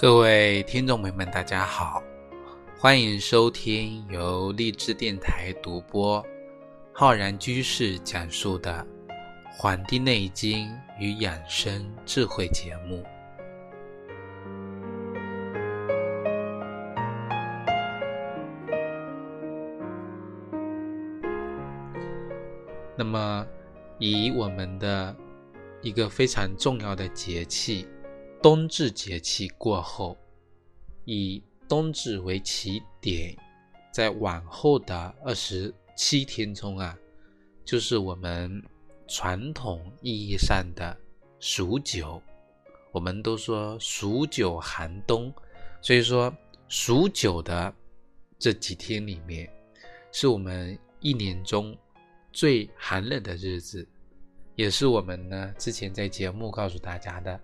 各位听众朋友们，大家好，欢迎收听由励志电台独播、浩然居士讲述的《黄帝内经与养生智慧》节目。那么，以我们的一个非常重要的节气。冬至节气过后，以冬至为起点，在往后的二十七天中啊，就是我们传统意义上的数九。我们都说数九寒冬，所以说数九的这几天里面，是我们一年中最寒冷的日子，也是我们呢之前在节目告诉大家的。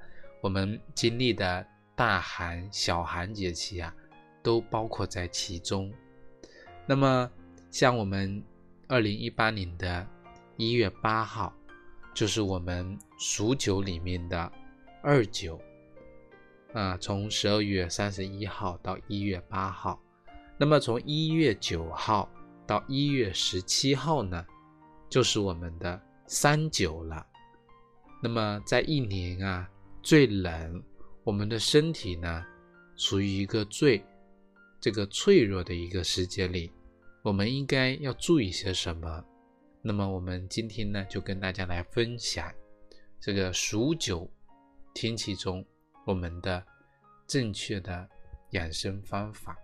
我们经历的大寒、小寒节气啊，都包括在其中。那么，像我们二零一八年的一月八号，就是我们数九里面的二九啊，从十二月三十一号到一月八号。那么，从一月九号到一月十七号呢，就是我们的三九了。那么，在一年啊。最冷，我们的身体呢，处于一个最这个脆弱的一个时间里，我们应该要注意些什么？那么我们今天呢，就跟大家来分享这个数九天气中我们的正确的养生方法。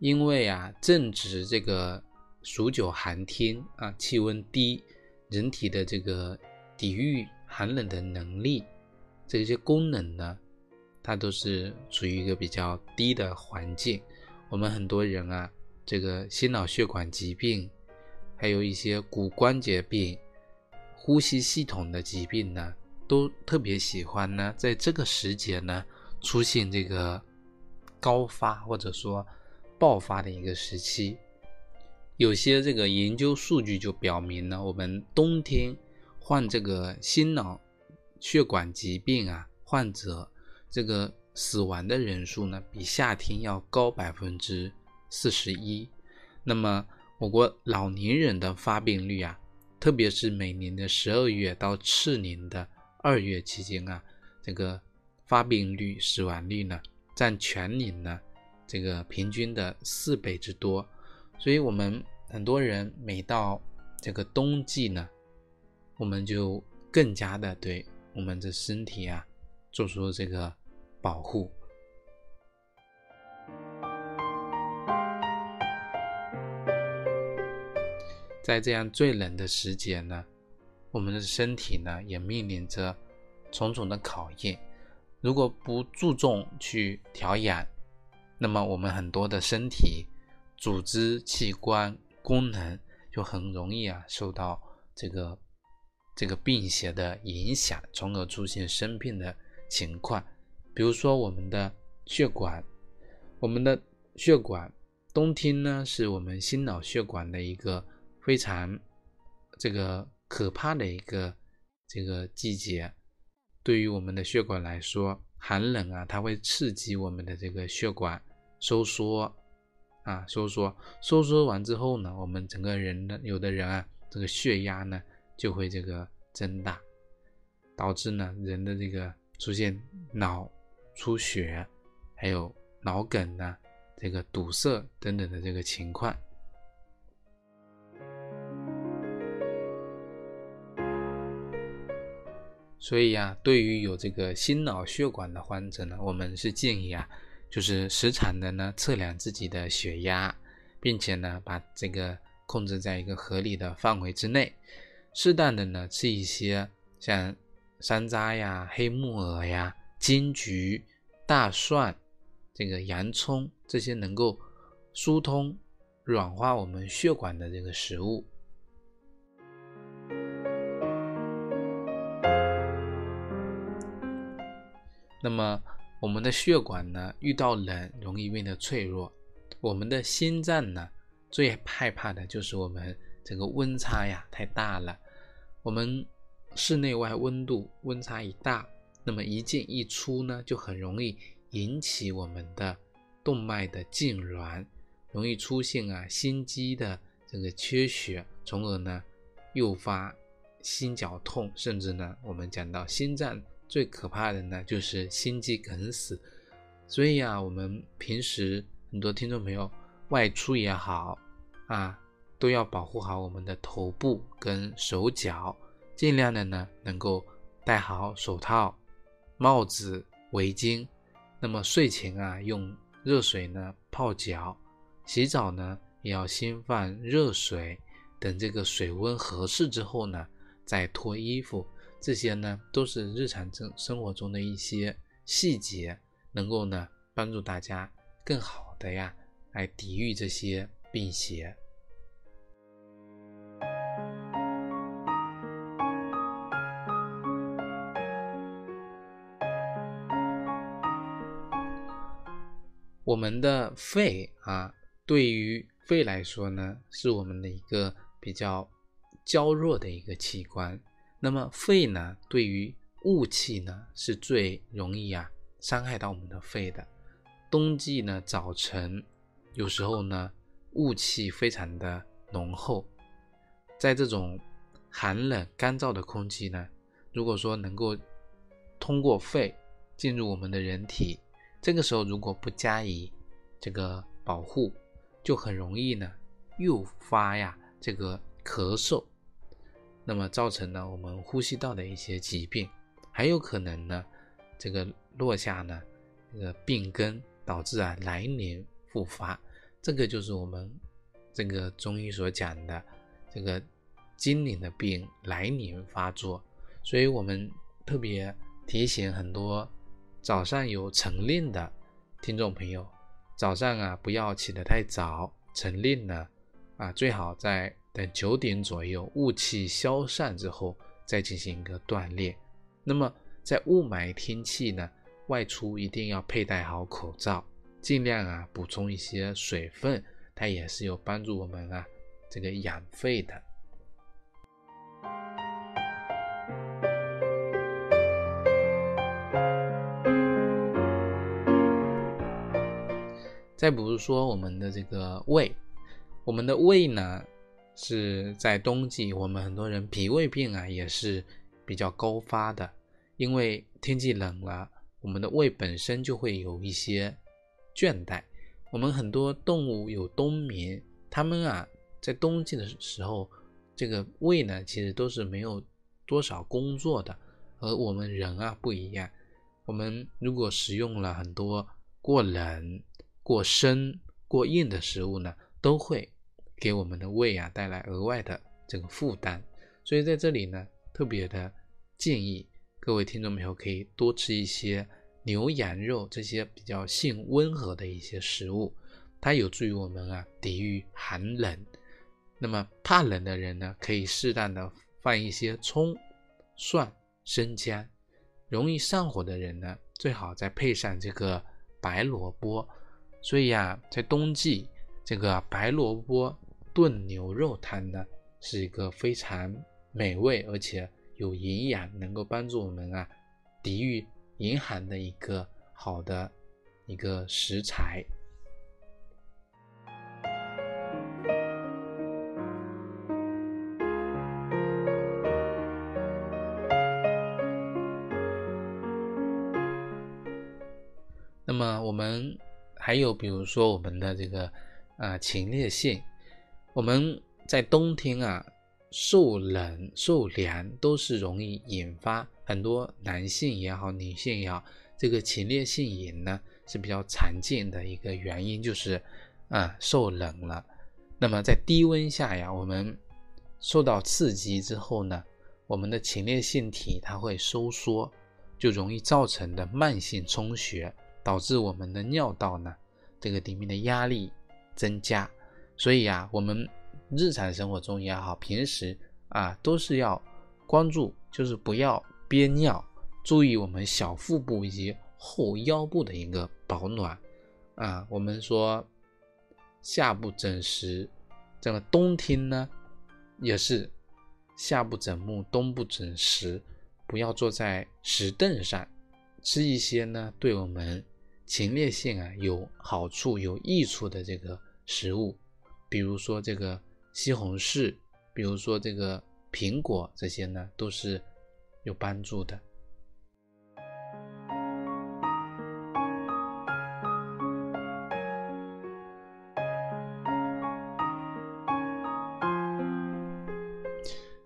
因为啊，正值这个数九寒天啊，气温低，人体的这个抵御寒冷的能力，这些功能呢，它都是处于一个比较低的环境。我们很多人啊，这个心脑血管疾病，还有一些骨关节病、呼吸系统的疾病呢，都特别喜欢呢，在这个时节呢，出现这个高发，或者说。爆发的一个时期，有些这个研究数据就表明呢，我们冬天患这个心脑血管疾病啊，患者这个死亡的人数呢，比夏天要高百分之四十一。那么，我国老年人的发病率啊，特别是每年的十二月到次年的二月期间啊，这个发病率、死亡率呢，占全年呢。这个平均的四倍之多，所以我们很多人每到这个冬季呢，我们就更加的对我们的身体啊做出这个保护。在这样最冷的时节呢，我们的身体呢也面临着重重的考验，如果不注重去调养。那么我们很多的身体组织器官功能就很容易啊受到这个这个病邪的影响，从而出现生病的情况。比如说我们的血管，我们的血管冬天呢是我们心脑血管的一个非常这个可怕的一个这个季节。对于我们的血管来说，寒冷啊，它会刺激我们的这个血管。收缩啊，收缩，收缩完之后呢，我们整个人的有的人啊，这个血压呢就会这个增大，导致呢人的这个出现脑出血，还有脑梗呢，这个堵塞等等的这个情况。所以呀，对于有这个心脑血管的患者呢，我们是建议啊。就是时常的呢测量自己的血压，并且呢把这个控制在一个合理的范围之内，适当的呢吃一些像山楂呀、黑木耳呀、金桔、大蒜、这个洋葱这些能够疏通、软化我们血管的这个食物。那么。我们的血管呢，遇到冷容易变得脆弱；我们的心脏呢，最害怕的就是我们这个温差呀太大了。我们室内外温度温差一大，那么一进一出呢，就很容易引起我们的动脉的痉挛，容易出现啊心肌的这个缺血，从而呢诱发心绞痛，甚至呢我们讲到心脏最可怕的呢就是心肌梗死。所以啊，我们平时很多听众朋友外出也好啊。都要保护好我们的头部跟手脚，尽量的呢能够戴好手套、帽子、围巾。那么睡前啊用热水呢泡脚，洗澡呢也要先放热水，等这个水温合适之后呢再脱衣服。这些呢都是日常生生活中的一些细节，能够呢帮助大家更好的呀来抵御这些病邪。我们的肺啊，对于肺来说呢，是我们的一个比较娇弱的一个器官。那么肺呢，对于雾气呢，是最容易啊伤害到我们的肺的。冬季呢，早晨有时候呢，雾气非常的浓厚，在这种寒冷干燥的空气呢，如果说能够通过肺进入我们的人体。这个时候如果不加以这个保护，就很容易呢诱发呀这个咳嗽，那么造成呢我们呼吸道的一些疾病，还有可能呢这个落下呢这个病根，导致啊来年复发。这个就是我们这个中医所讲的这个今年的病来年发作，所以我们特别提醒很多。早上有晨练的听众朋友，早上啊不要起得太早，晨练呢啊最好在等九点左右雾气消散之后再进行一个锻炼。那么在雾霾天气呢，外出一定要佩戴好口罩，尽量啊补充一些水分，它也是有帮助我们啊这个养肺的。再比如说我们的这个胃，我们的胃呢是在冬季，我们很多人脾胃病啊也是比较高发的，因为天气冷了，我们的胃本身就会有一些倦怠。我们很多动物有冬眠，它们啊在冬季的时候，这个胃呢其实都是没有多少工作的，而我们人啊不一样，我们如果食用了很多过冷。过生、过硬的食物呢，都会给我们的胃啊带来额外的这个负担。所以在这里呢，特别的建议各位听众朋友可以多吃一些牛羊肉这些比较性温和的一些食物，它有助于我们啊抵御寒冷。那么怕冷的人呢，可以适当的放一些葱、蒜、生姜；容易上火的人呢，最好再配上这个白萝卜。所以呀，在冬季，这个白萝卜炖牛肉汤呢，是一个非常美味而且有营养，能够帮助我们啊抵御严寒的一个好的一个食材。那么我们。还有比如说我们的这个啊前列腺，我们在冬天啊受冷受凉都是容易引发很多男性也好女性也好，这个前列腺炎呢是比较常见的一个原因，就是啊受冷了。那么在低温下呀，我们受到刺激之后呢，我们的前列腺体它会收缩，就容易造成的慢性充血。导致我们的尿道呢，这个里面的压力增加，所以啊，我们日常生活中也好，平时啊，都是要关注，就是不要憋尿，注意我们小腹部以及后腰部的一个保暖啊。我们说，下不整时，这个冬听呢，也是夏不整木，冬不整石，不要坐在石凳上，吃一些呢对我们前列腺啊有好处、有益处的这个食物，比如说这个西红柿，比如说这个苹果，这些呢都是有帮助的。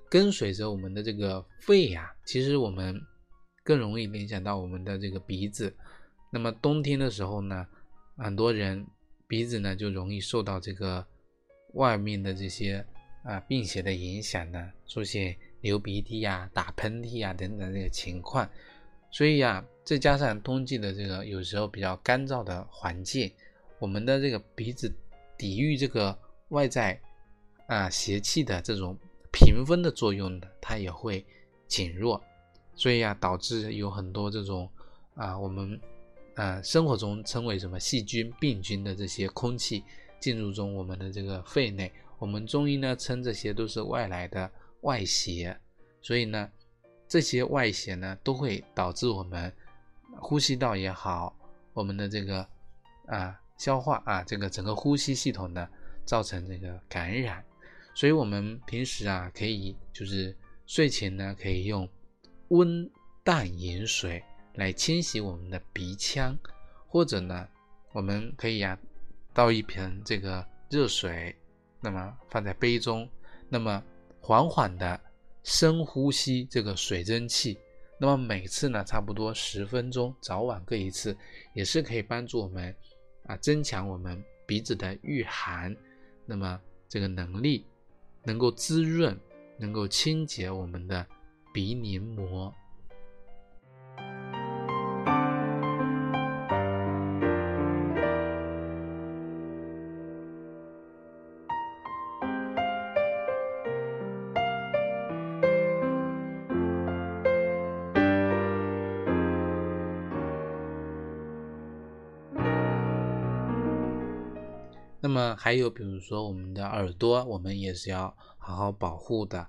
跟随着我们的这个肺呀，其实我们更容易联想到我们的这个鼻子。那么冬天的时候呢，很多人鼻子呢就容易受到这个外面的这些啊病邪的影响呢，出现流鼻涕呀、打喷嚏呀等等这个情况。所以呀，再加上冬季的这个有时候比较干燥的环境，我们的这个鼻子抵御这个外在啊邪气的这种。平分的作用呢，它也会减弱，所以啊，导致有很多这种啊，我们呃生活中称为什么细菌、病菌的这些空气进入中我们的这个肺内，我们中医呢称这些都是外来的外邪，所以呢，这些外邪呢都会导致我们呼吸道也好，我们的这个啊消化啊这个整个呼吸系统呢造成这个感染。所以，我们平时啊，可以就是睡前呢，可以用温淡盐水来清洗我们的鼻腔，或者呢，我们可以呀，倒一盆这个热水，那么放在杯中，那么缓缓的深呼吸这个水蒸气，那么每次呢，差不多十分钟，早晚各一次，也是可以帮助我们啊，增强我们鼻子的御寒，那么这个能力。能够滋润，能够清洁我们的鼻黏膜。还有，比如说我们的耳朵，我们也是要好好保护的。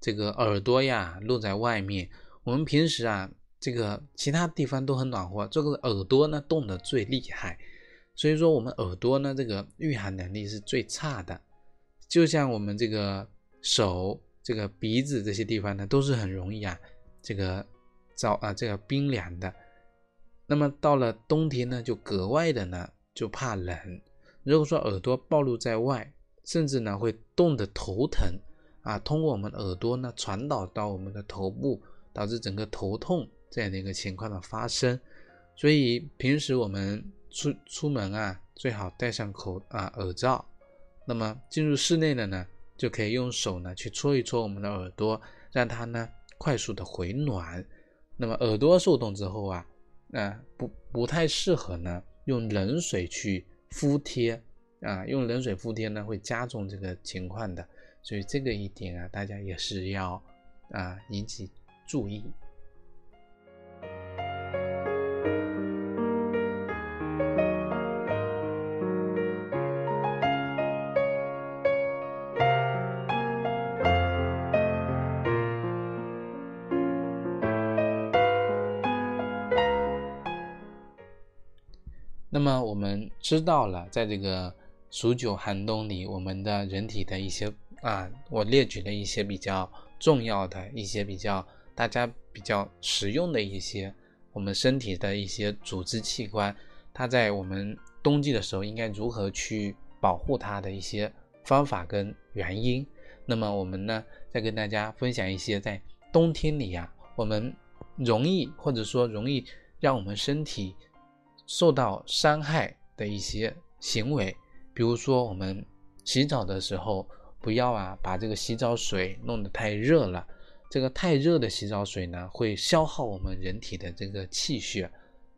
这个耳朵呀，露在外面，我们平时啊，这个其他地方都很暖和，这个耳朵呢冻得最厉害。所以说，我们耳朵呢，这个御寒能力是最差的。就像我们这个手、这个鼻子这些地方呢，都是很容易啊，这个遭啊这个冰凉的。那么到了冬天呢，就格外的呢，就怕冷。如果说耳朵暴露在外，甚至呢会冻得头疼啊，通过我们耳朵呢传导到我们的头部，导致整个头痛这样的一个情况的发生。所以平时我们出出门啊，最好戴上口啊耳罩。那么进入室内的呢，就可以用手呢去搓一搓我们的耳朵，让它呢快速的回暖。那么耳朵受冻之后啊，那不不太适合呢用冷水去。敷贴啊，用冷水敷贴呢，会加重这个情况的，所以这个一点啊，大家也是要啊引起注意。知道了，在这个数九寒冬里，我们的人体的一些啊，我列举了一些比较重要的一些比较大家比较实用的一些我们身体的一些组织器官，它在我们冬季的时候应该如何去保护它的一些方法跟原因。那么我们呢，再跟大家分享一些在冬天里呀，我们容易或者说容易让我们身体。受到伤害的一些行为，比如说我们洗澡的时候，不要啊把这个洗澡水弄得太热了。这个太热的洗澡水呢，会消耗我们人体的这个气血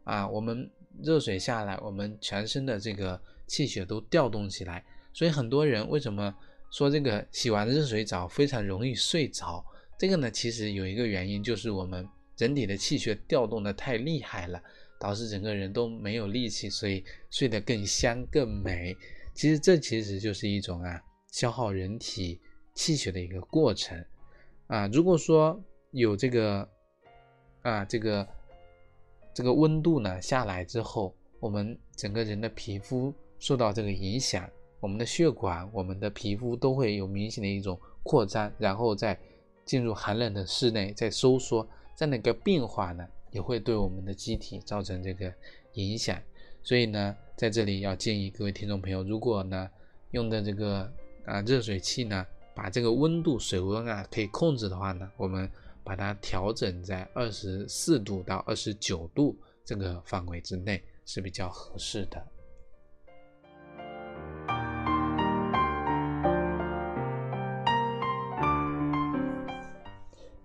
啊。我们热水下来，我们全身的这个气血都调动起来。所以很多人为什么说这个洗完热水澡非常容易睡着？这个呢，其实有一个原因，就是我们人体的气血调动的太厉害了。导致整个人都没有力气，所以睡得更香更美。其实这其实就是一种啊消耗人体气血的一个过程啊。如果说有这个啊这个这个温度呢下来之后，我们整个人的皮肤受到这个影响，我们的血管、我们的皮肤都会有明显的一种扩张，然后再进入寒冷的室内再收缩，这样的一个变化呢，也会对我们的机体造成这个影响。所以呢，在这里要建议各位听众朋友，如果呢用的这个啊热水器呢，把这个温度水温啊可以控制的话呢，我们把它调整在二十四度到二十九度这个范围之内。是比较合适的。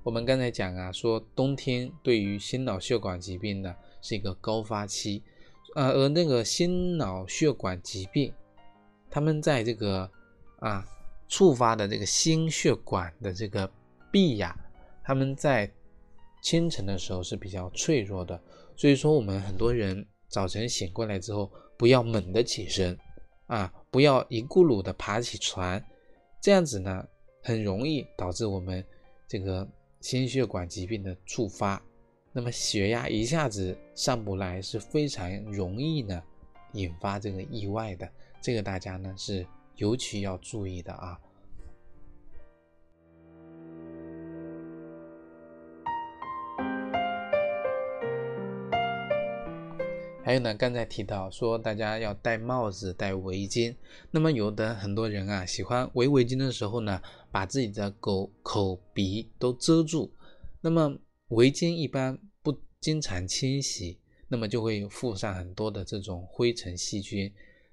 我们刚才讲啊，说冬天对于心脑血管疾病呢是一个高发期，呃，而那个心脑血管疾病，他们在这个啊触发的这个心血管的这个壁呀，他们在清晨的时候是比较脆弱的，所以说我们很多人。早晨醒过来之后，不要猛地起身，啊，不要一咕噜的爬起床，这样子呢，很容易导致我们这个心血管疾病的触发。那么血压一下子上不来，是非常容易呢引发这个意外的。这个大家呢是尤其要注意的啊。还有呢，刚才提到说大家要戴帽子、戴围巾。那么有的很多人啊，喜欢围围巾的时候呢，把自己的口、口、鼻都遮住。那么围巾一般不经常清洗，那么就会附上很多的这种灰尘、细菌。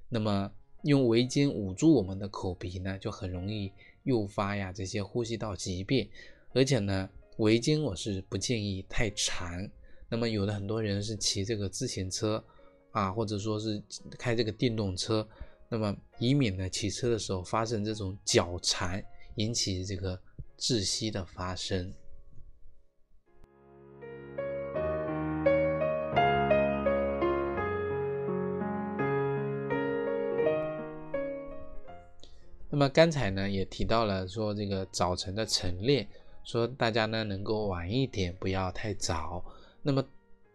那么用围巾捂住我们的口鼻呢，就很容易诱发呀这些呼吸道疾病。而且呢，围巾我是不建议太长。那么有的很多人是骑这个自行车啊，或者说是开这个电动车，那么以免呢骑车的时候发生这种脚残，引起这个窒息的发生。那么刚才呢也提到了说这个早晨的晨练，说大家呢能够晚一点，不要太早。那么，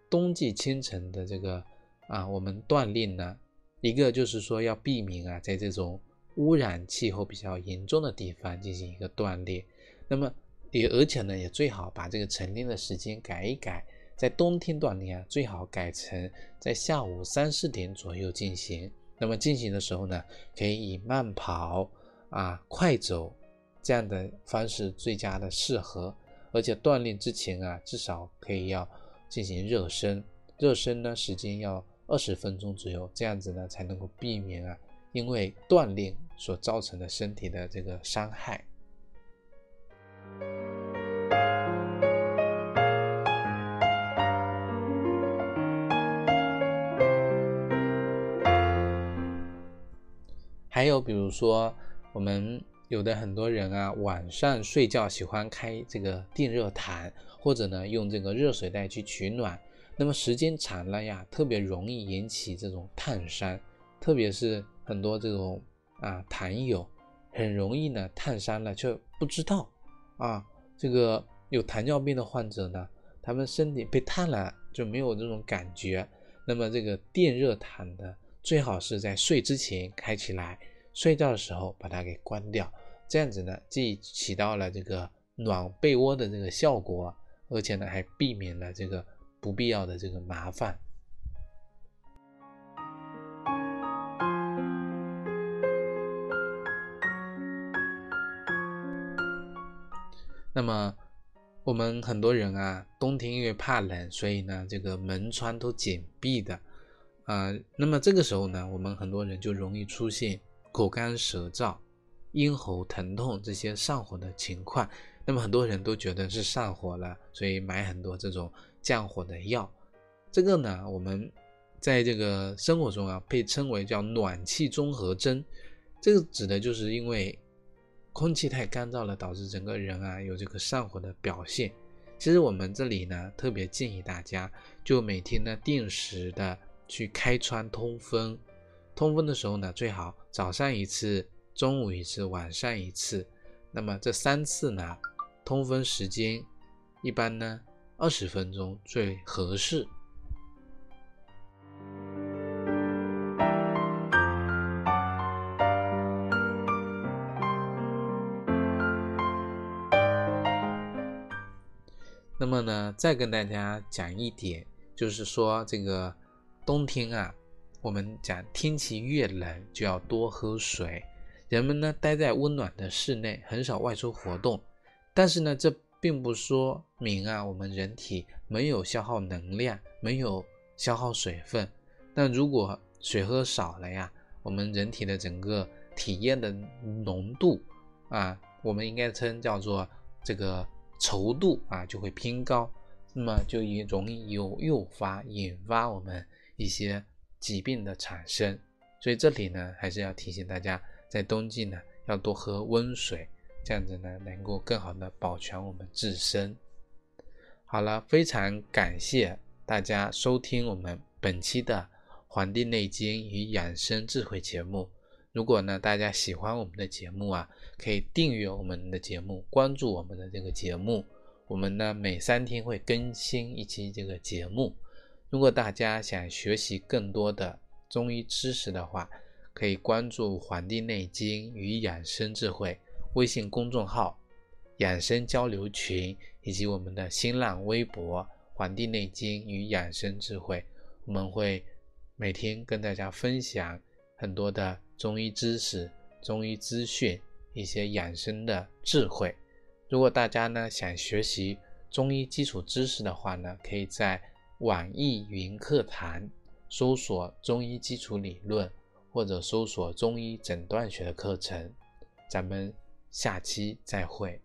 冬季清晨的这个啊，我们锻炼呢，一个就是说要避免啊，在这种污染气候比较严重的地方进行一个锻炼。那么也而且呢，也最好把这个晨练的时间改一改，在冬天锻炼啊，最好改成在下午三四点左右进行。那么进行的时候呢，可以以慢跑啊、快走这样的方式最佳的适合。而且锻炼之前啊，至少可以要。进行热身，热身呢时间要二十分钟左右，这样子呢才能够避免啊因为锻炼所造成的身体的这个伤害。还有比如说，我们有的很多人啊，晚上睡觉喜欢开这个电热毯。或者呢，用这个热水袋去取暖，那么时间长了呀，特别容易引起这种烫伤，特别是很多这种啊痰友，很容易呢烫伤了却不知道啊。这个有糖尿病的患者呢，他们身体被烫了就没有这种感觉。那么这个电热毯呢，最好是在睡之前开起来，睡觉的时候把它给关掉，这样子呢，既起到了这个暖被窝的这个效果。而且呢，还避免了这个不必要的这个麻烦。那么，我们很多人啊，冬天因为怕冷，所以呢，这个门窗都紧闭的啊。那么这个时候呢，我们很多人就容易出现口干舌燥、咽喉疼痛这些上火的情况。那么很多人都觉得是上火了，所以买很多这种降火的药。这个呢，我们在这个生活中啊，被称为叫暖气综合征。这个指的就是因为空气太干燥了，导致整个人啊有这个上火的表现。其实我们这里呢，特别建议大家，就每天呢定时的去开窗通风。通风的时候呢，最好早上一次中午一次，晚上一次。那么这三次呢，通风时间一般呢二十分钟最合适。那么呢，再跟大家讲一点，就是说这个冬天啊，我们讲天气越冷就要多喝水。人们呢待在温暖的室内，很少外出活动。但是呢，这并不说明啊，我们人体没有消耗能量，没有消耗水分。那如果水喝少了呀，我们人体的整个体液的浓度啊，我们应该称叫做这个。稠度啊就会偏高，那么就也容易有诱发引发我们一些疾病的产生。所以这里呢还是要提醒大家，在冬季呢要多喝温水，这样子呢能够更好的保全我们自身。好了，非常感谢大家收听我们本期的《黄帝内经与养生智慧》节目。如果呢，大家喜欢我们的节目啊，可以订阅我们的节目，关注我们的这个节目。我们呢每三天会更新一期这个节目。如果大家想学习更多的中医知识的话，可以关注《黄帝内经与养生智慧》微信公众号、养生交流群以及我们的新浪微博《黄帝内经与养生智慧》。我们会每天跟大家分享很多的。中医知识、中医资讯、一些养生的智慧。如果大家呢想学习中医基础知识的话呢，可以在网易云课堂搜索“中医基础理论”或者搜索“中医诊断学”的课程。咱们下期再会。